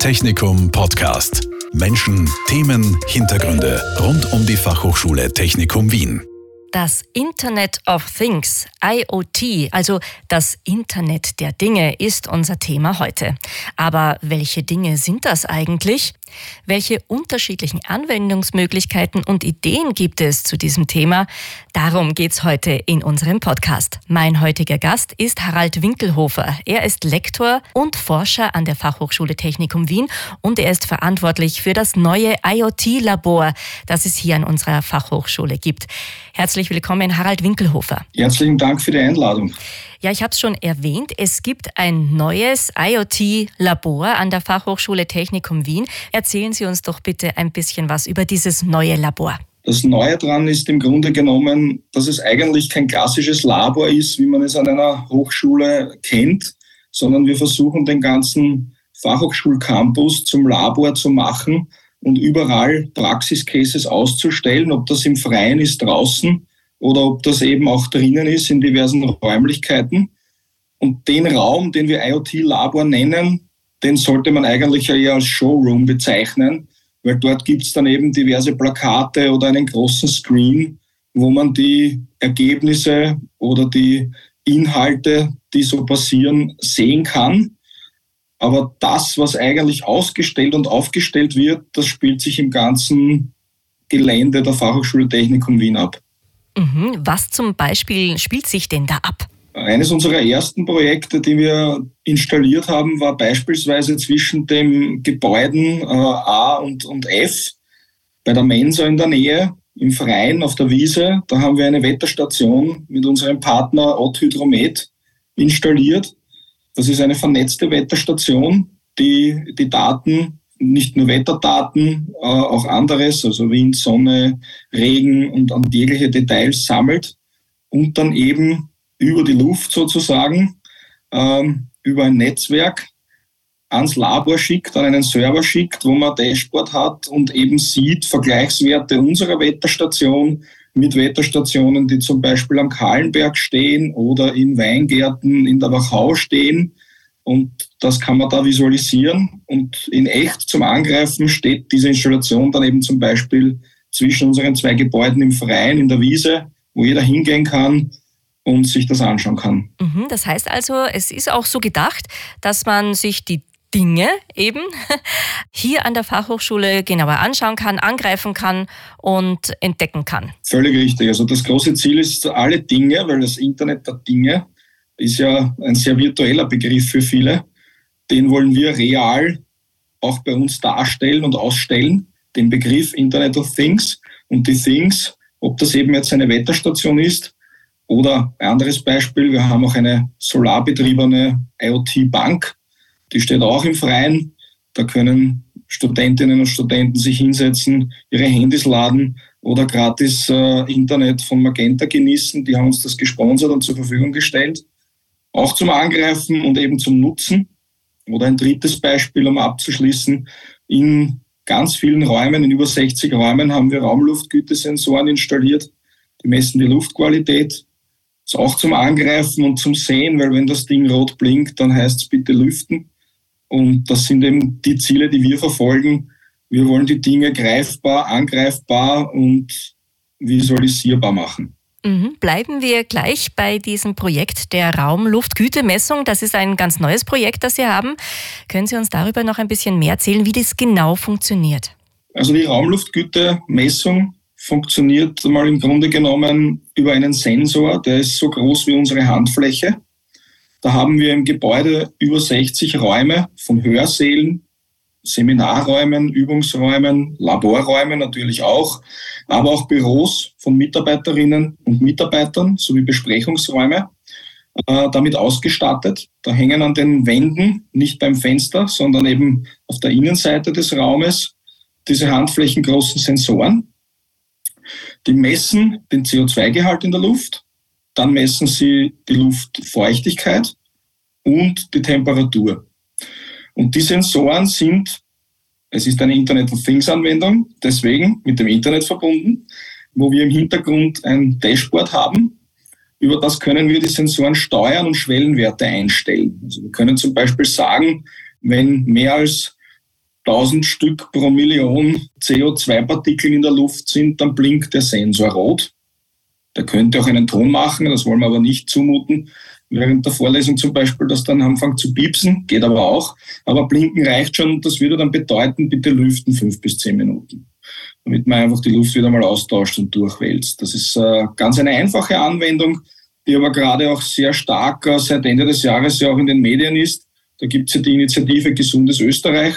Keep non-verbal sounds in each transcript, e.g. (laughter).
Technikum Podcast. Menschen, Themen, Hintergründe rund um die Fachhochschule Technikum Wien. Das Internet of Things, IoT, also das Internet der Dinge, ist unser Thema heute. Aber welche Dinge sind das eigentlich? Welche unterschiedlichen Anwendungsmöglichkeiten und Ideen gibt es zu diesem Thema? Darum geht's heute in unserem Podcast. Mein heutiger Gast ist Harald Winkelhofer. Er ist Lektor und Forscher an der Fachhochschule Technikum Wien und er ist verantwortlich für das neue IoT-Labor, das es hier an unserer Fachhochschule gibt. Herzlich willkommen, Harald Winkelhofer. Herzlichen Dank für die Einladung. Ja, ich habe es schon erwähnt. Es gibt ein neues IoT-Labor an der Fachhochschule Technikum Wien. Erzählen Sie uns doch bitte ein bisschen was über dieses neue Labor. Das Neue daran ist im Grunde genommen, dass es eigentlich kein klassisches Labor ist, wie man es an einer Hochschule kennt, sondern wir versuchen den ganzen Fachhochschulcampus zum Labor zu machen und überall Praxiscases auszustellen, ob das im Freien ist draußen oder ob das eben auch drinnen ist in diversen Räumlichkeiten. Und den Raum, den wir IoT-Labor nennen, den sollte man eigentlich eher als Showroom bezeichnen, weil dort gibt es dann eben diverse Plakate oder einen großen Screen, wo man die Ergebnisse oder die Inhalte, die so passieren, sehen kann. Aber das, was eigentlich ausgestellt und aufgestellt wird, das spielt sich im ganzen Gelände der Fachhochschule Technikum Wien ab. Mhm. Was zum Beispiel spielt sich denn da ab? Eines unserer ersten Projekte, die wir installiert haben, war beispielsweise zwischen den Gebäuden äh, A und, und F bei der Mensa in der Nähe im Freien auf der Wiese. Da haben wir eine Wetterstation mit unserem Partner Ott Hydromet installiert. Das ist eine vernetzte Wetterstation, die die Daten, nicht nur Wetterdaten, äh, auch anderes, also Wind, Sonne, Regen und, und jegliche Details sammelt und dann eben über die Luft sozusagen, ähm, über ein Netzwerk ans Labor schickt, an einen Server schickt, wo man Dashboard hat und eben sieht Vergleichswerte unserer Wetterstation mit Wetterstationen, die zum Beispiel am Kahlenberg stehen oder in Weingärten in der Wachau stehen. Und das kann man da visualisieren. Und in echt zum Angreifen steht diese Installation dann eben zum Beispiel zwischen unseren zwei Gebäuden im Freien, in der Wiese, wo jeder hingehen kann und sich das anschauen kann. Mhm, das heißt also, es ist auch so gedacht, dass man sich die Dinge eben (laughs) hier an der Fachhochschule genauer anschauen kann, angreifen kann und entdecken kann. Völlig richtig. Also das große Ziel ist alle Dinge, weil das Internet der Dinge ist ja ein sehr virtueller Begriff für viele. Den wollen wir real auch bei uns darstellen und ausstellen. Den Begriff Internet of Things und die Things, ob das eben jetzt eine Wetterstation ist oder ein anderes Beispiel, wir haben auch eine solarbetriebene IoT-Bank die steht auch im Freien. Da können Studentinnen und Studenten sich hinsetzen, ihre Handys laden oder gratis äh, Internet von Magenta genießen. Die haben uns das gesponsert und zur Verfügung gestellt. Auch zum Angreifen und eben zum Nutzen. Oder ein drittes Beispiel, um abzuschließen. In ganz vielen Räumen, in über 60 Räumen, haben wir Raumluftgütesensoren installiert. Die messen die Luftqualität. Ist auch zum Angreifen und zum Sehen, weil wenn das Ding rot blinkt, dann heißt es bitte lüften. Und das sind eben die Ziele, die wir verfolgen. Wir wollen die Dinge greifbar, angreifbar und visualisierbar machen. Mhm. Bleiben wir gleich bei diesem Projekt der Raumluftgütemessung. Das ist ein ganz neues Projekt, das Sie haben. Können Sie uns darüber noch ein bisschen mehr erzählen, wie das genau funktioniert? Also die Raumluftgütemessung funktioniert mal im Grunde genommen über einen Sensor, der ist so groß wie unsere Handfläche. Da haben wir im Gebäude über 60 Räume von Hörsälen, Seminarräumen, Übungsräumen, Laborräumen natürlich auch, aber auch Büros von Mitarbeiterinnen und Mitarbeitern sowie Besprechungsräume äh, damit ausgestattet. Da hängen an den Wänden, nicht beim Fenster, sondern eben auf der Innenseite des Raumes diese handflächengroßen Sensoren. Die messen den CO2-Gehalt in der Luft, dann messen Sie die Luftfeuchtigkeit und die Temperatur. Und die Sensoren sind, es ist eine Internet of Things Anwendung, deswegen mit dem Internet verbunden, wo wir im Hintergrund ein Dashboard haben. Über das können wir die Sensoren steuern und Schwellenwerte einstellen. Also wir können zum Beispiel sagen, wenn mehr als 1000 Stück pro Million CO2-Partikel in der Luft sind, dann blinkt der Sensor rot. Der könnte auch einen Ton machen, das wollen wir aber nicht zumuten. Während der Vorlesung zum Beispiel, dass dann anfängt zu piepsen, geht aber auch. Aber blinken reicht schon, das würde dann bedeuten, bitte lüften fünf bis zehn Minuten. Damit man einfach die Luft wieder mal austauscht und durchwälzt. Das ist äh, ganz eine einfache Anwendung, die aber gerade auch sehr stark äh, seit Ende des Jahres ja auch in den Medien ist. Da gibt es ja die Initiative Gesundes Österreich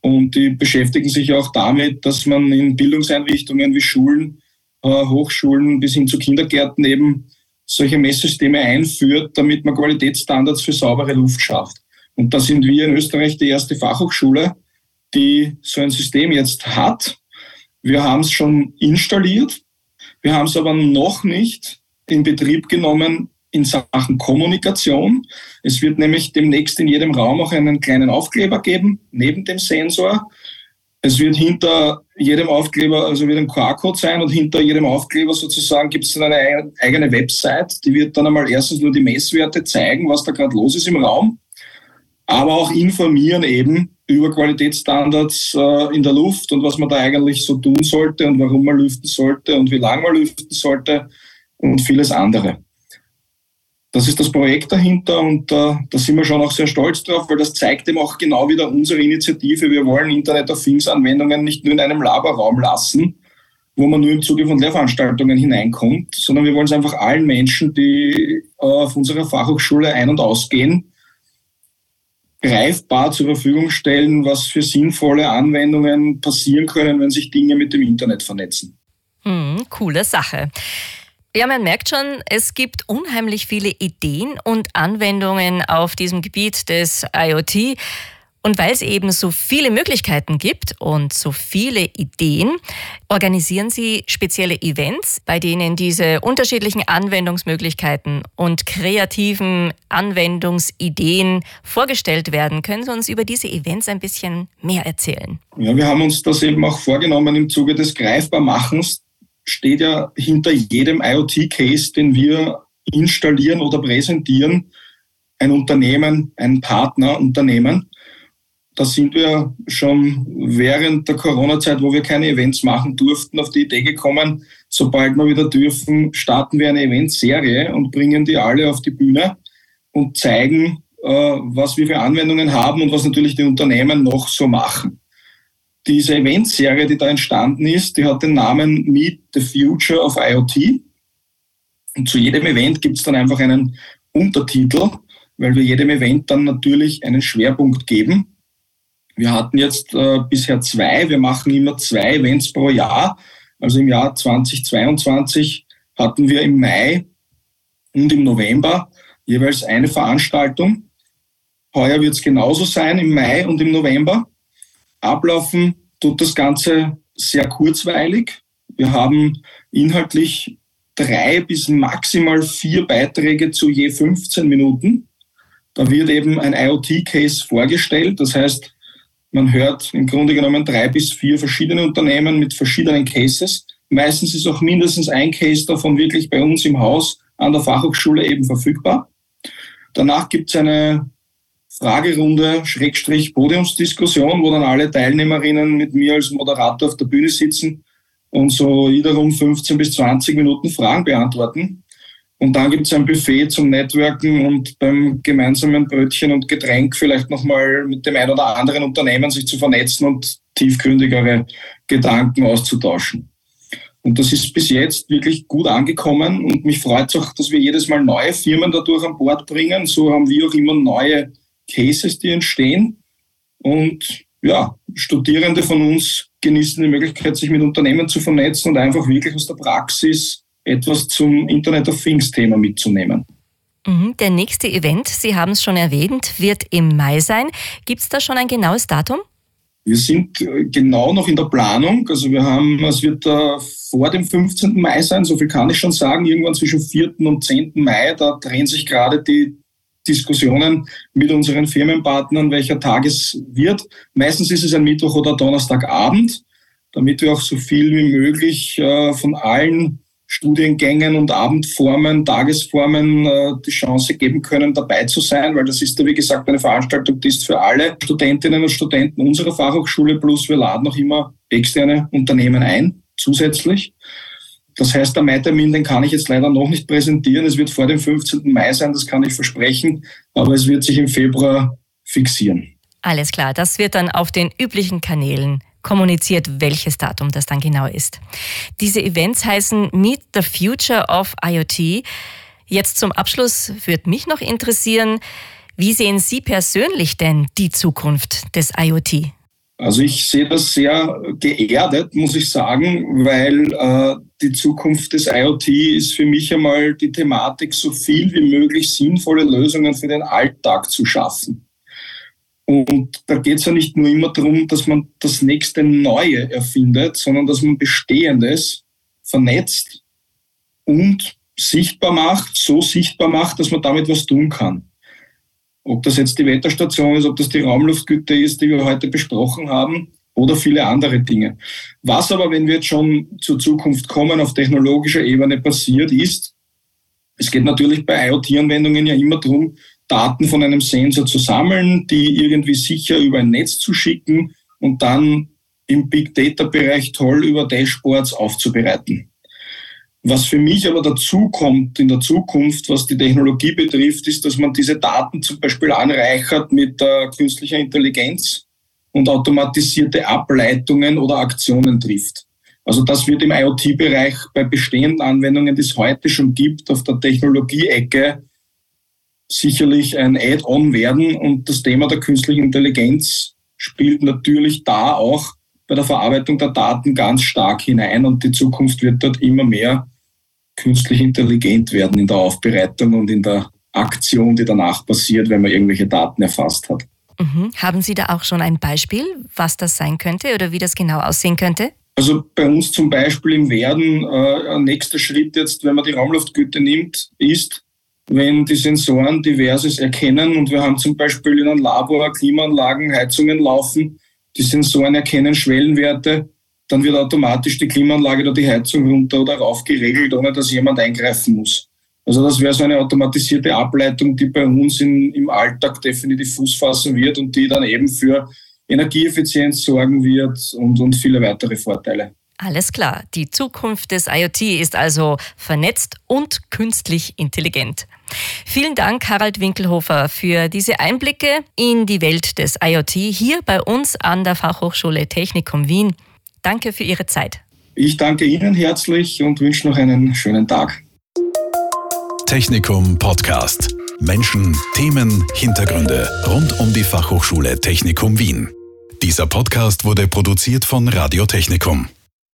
und die beschäftigen sich auch damit, dass man in Bildungseinrichtungen wie Schulen, äh, Hochschulen bis hin zu Kindergärten eben solche Messsysteme einführt, damit man Qualitätsstandards für saubere Luft schafft. Und da sind wir in Österreich die erste Fachhochschule, die so ein System jetzt hat. Wir haben es schon installiert, wir haben es aber noch nicht in Betrieb genommen in Sachen Kommunikation. Es wird nämlich demnächst in jedem Raum auch einen kleinen Aufkleber geben, neben dem Sensor. Es wird hinter jedem Aufkleber, also wird ein QR-Code sein und hinter jedem Aufkleber sozusagen gibt es dann eine eigene Website, die wird dann einmal erstens nur die Messwerte zeigen, was da gerade los ist im Raum, aber auch informieren eben über Qualitätsstandards äh, in der Luft und was man da eigentlich so tun sollte und warum man lüften sollte und wie lange man lüften sollte und vieles andere. Das ist das Projekt dahinter und äh, da sind wir schon auch sehr stolz drauf, weil das zeigt eben auch genau wieder unsere Initiative. Wir wollen Internet of Things Anwendungen nicht nur in einem Laberraum lassen, wo man nur im Zuge von Lehrveranstaltungen hineinkommt, sondern wir wollen es einfach allen Menschen, die äh, auf unserer Fachhochschule ein- und ausgehen, greifbar zur Verfügung stellen, was für sinnvolle Anwendungen passieren können, wenn sich Dinge mit dem Internet vernetzen. Hm, coole Sache. Ja, man merkt schon, es gibt unheimlich viele Ideen und Anwendungen auf diesem Gebiet des IoT. Und weil es eben so viele Möglichkeiten gibt und so viele Ideen, organisieren Sie spezielle Events, bei denen diese unterschiedlichen Anwendungsmöglichkeiten und kreativen Anwendungsideen vorgestellt werden. Können Sie uns über diese Events ein bisschen mehr erzählen? Ja, wir haben uns das eben auch vorgenommen im Zuge des Greifbarmachens steht ja hinter jedem IoT-Case, den wir installieren oder präsentieren, ein Unternehmen, ein Partnerunternehmen. Da sind wir schon während der Corona-Zeit, wo wir keine Events machen durften, auf die Idee gekommen, sobald wir wieder dürfen, starten wir eine Eventserie und bringen die alle auf die Bühne und zeigen, äh, was wir für Anwendungen haben und was natürlich die Unternehmen noch so machen diese Eventserie, die da entstanden ist, die hat den Namen Meet the Future of IoT. Und zu jedem Event gibt es dann einfach einen Untertitel, weil wir jedem Event dann natürlich einen Schwerpunkt geben. Wir hatten jetzt äh, bisher zwei, wir machen immer zwei Events pro Jahr. Also im Jahr 2022 hatten wir im Mai und im November jeweils eine Veranstaltung. Heuer wird es genauso sein im Mai und im November. Ablaufen tut das Ganze sehr kurzweilig. Wir haben inhaltlich drei bis maximal vier Beiträge zu je 15 Minuten. Da wird eben ein IoT-Case vorgestellt. Das heißt, man hört im Grunde genommen drei bis vier verschiedene Unternehmen mit verschiedenen Cases. Meistens ist auch mindestens ein Case davon wirklich bei uns im Haus an der Fachhochschule eben verfügbar. Danach gibt es eine Fragerunde, Schrägstrich Podiumsdiskussion, wo dann alle Teilnehmerinnen mit mir als Moderator auf der Bühne sitzen und so wiederum 15 bis 20 Minuten Fragen beantworten. Und dann gibt es ein Buffet zum Networken und beim gemeinsamen Brötchen und Getränk vielleicht nochmal mit dem ein oder anderen Unternehmen sich zu vernetzen und tiefgründigere Gedanken auszutauschen. Und das ist bis jetzt wirklich gut angekommen und mich freut es auch, dass wir jedes Mal neue Firmen dadurch an Bord bringen. So haben wir auch immer neue Cases, die entstehen. Und ja, Studierende von uns genießen die Möglichkeit, sich mit Unternehmen zu vernetzen und einfach wirklich aus der Praxis etwas zum Internet of Things Thema mitzunehmen. Mhm, der nächste Event, Sie haben es schon erwähnt, wird im Mai sein. Gibt es da schon ein genaues Datum? Wir sind äh, genau noch in der Planung. Also wir haben, es wird äh, vor dem 15. Mai sein, so viel kann ich schon sagen, irgendwann zwischen 4. und 10. Mai. Da drehen sich gerade die Diskussionen mit unseren Firmenpartnern, welcher Tag es wird. Meistens ist es ein Mittwoch oder Donnerstagabend, damit wir auch so viel wie möglich äh, von allen Studiengängen und Abendformen, Tagesformen äh, die Chance geben können, dabei zu sein, weil das ist ja, wie gesagt, eine Veranstaltung, die ist für alle Studentinnen und Studenten unserer Fachhochschule, plus wir laden noch immer externe Unternehmen ein, zusätzlich. Das heißt, der Mai-Termin, den kann ich jetzt leider noch nicht präsentieren. Es wird vor dem 15. Mai sein, das kann ich versprechen, aber es wird sich im Februar fixieren. Alles klar, das wird dann auf den üblichen Kanälen kommuniziert, welches Datum das dann genau ist. Diese Events heißen Meet the Future of IoT. Jetzt zum Abschluss würde mich noch interessieren, wie sehen Sie persönlich denn die Zukunft des IoT? Also ich sehe das sehr geerdet, muss ich sagen, weil äh, die Zukunft des IoT ist für mich einmal die Thematik, so viel wie möglich sinnvolle Lösungen für den Alltag zu schaffen. Und da geht es ja nicht nur immer darum, dass man das nächste Neue erfindet, sondern dass man Bestehendes vernetzt und sichtbar macht, so sichtbar macht, dass man damit was tun kann. Ob das jetzt die Wetterstation ist, ob das die Raumluftgüte ist, die wir heute besprochen haben, oder viele andere Dinge. Was aber, wenn wir jetzt schon zur Zukunft kommen, auf technologischer Ebene passiert, ist, es geht natürlich bei IoT-Anwendungen ja immer darum, Daten von einem Sensor zu sammeln, die irgendwie sicher über ein Netz zu schicken und dann im Big Data-Bereich toll über Dashboards aufzubereiten. Was für mich aber dazu kommt in der Zukunft, was die Technologie betrifft, ist, dass man diese Daten zum Beispiel anreichert mit äh, künstlicher Intelligenz und automatisierte Ableitungen oder Aktionen trifft. Also das wird im IoT-Bereich bei bestehenden Anwendungen, die es heute schon gibt, auf der Technologie-Ecke sicherlich ein Add-on werden. Und das Thema der künstlichen Intelligenz spielt natürlich da auch bei der Verarbeitung der Daten ganz stark hinein. Und die Zukunft wird dort immer mehr künstlich intelligent werden in der Aufbereitung und in der Aktion, die danach passiert, wenn man irgendwelche Daten erfasst hat. Mhm. Haben Sie da auch schon ein Beispiel, was das sein könnte oder wie das genau aussehen könnte? Also bei uns zum Beispiel im Werden, äh, ein nächster Schritt jetzt, wenn man die Raumluftgüte nimmt, ist, wenn die Sensoren diverses erkennen und wir haben zum Beispiel in einem Labor Klimaanlagen, Heizungen laufen, die Sensoren erkennen Schwellenwerte, dann wird automatisch die Klimaanlage oder die Heizung runter oder rauf geregelt, ohne dass jemand eingreifen muss. Also das wäre so eine automatisierte Ableitung, die bei uns in, im Alltag definitiv Fuß fassen wird und die dann eben für Energieeffizienz sorgen wird und, und viele weitere Vorteile. Alles klar, die Zukunft des IoT ist also vernetzt und künstlich intelligent. Vielen Dank, Harald Winkelhofer, für diese Einblicke in die Welt des IoT hier bei uns an der Fachhochschule Technikum Wien. Danke für Ihre Zeit. Ich danke Ihnen herzlich und wünsche noch einen schönen Tag. Technikum Podcast. Menschen, Themen, Hintergründe rund um die Fachhochschule Technikum Wien. Dieser Podcast wurde produziert von Radio Technikum.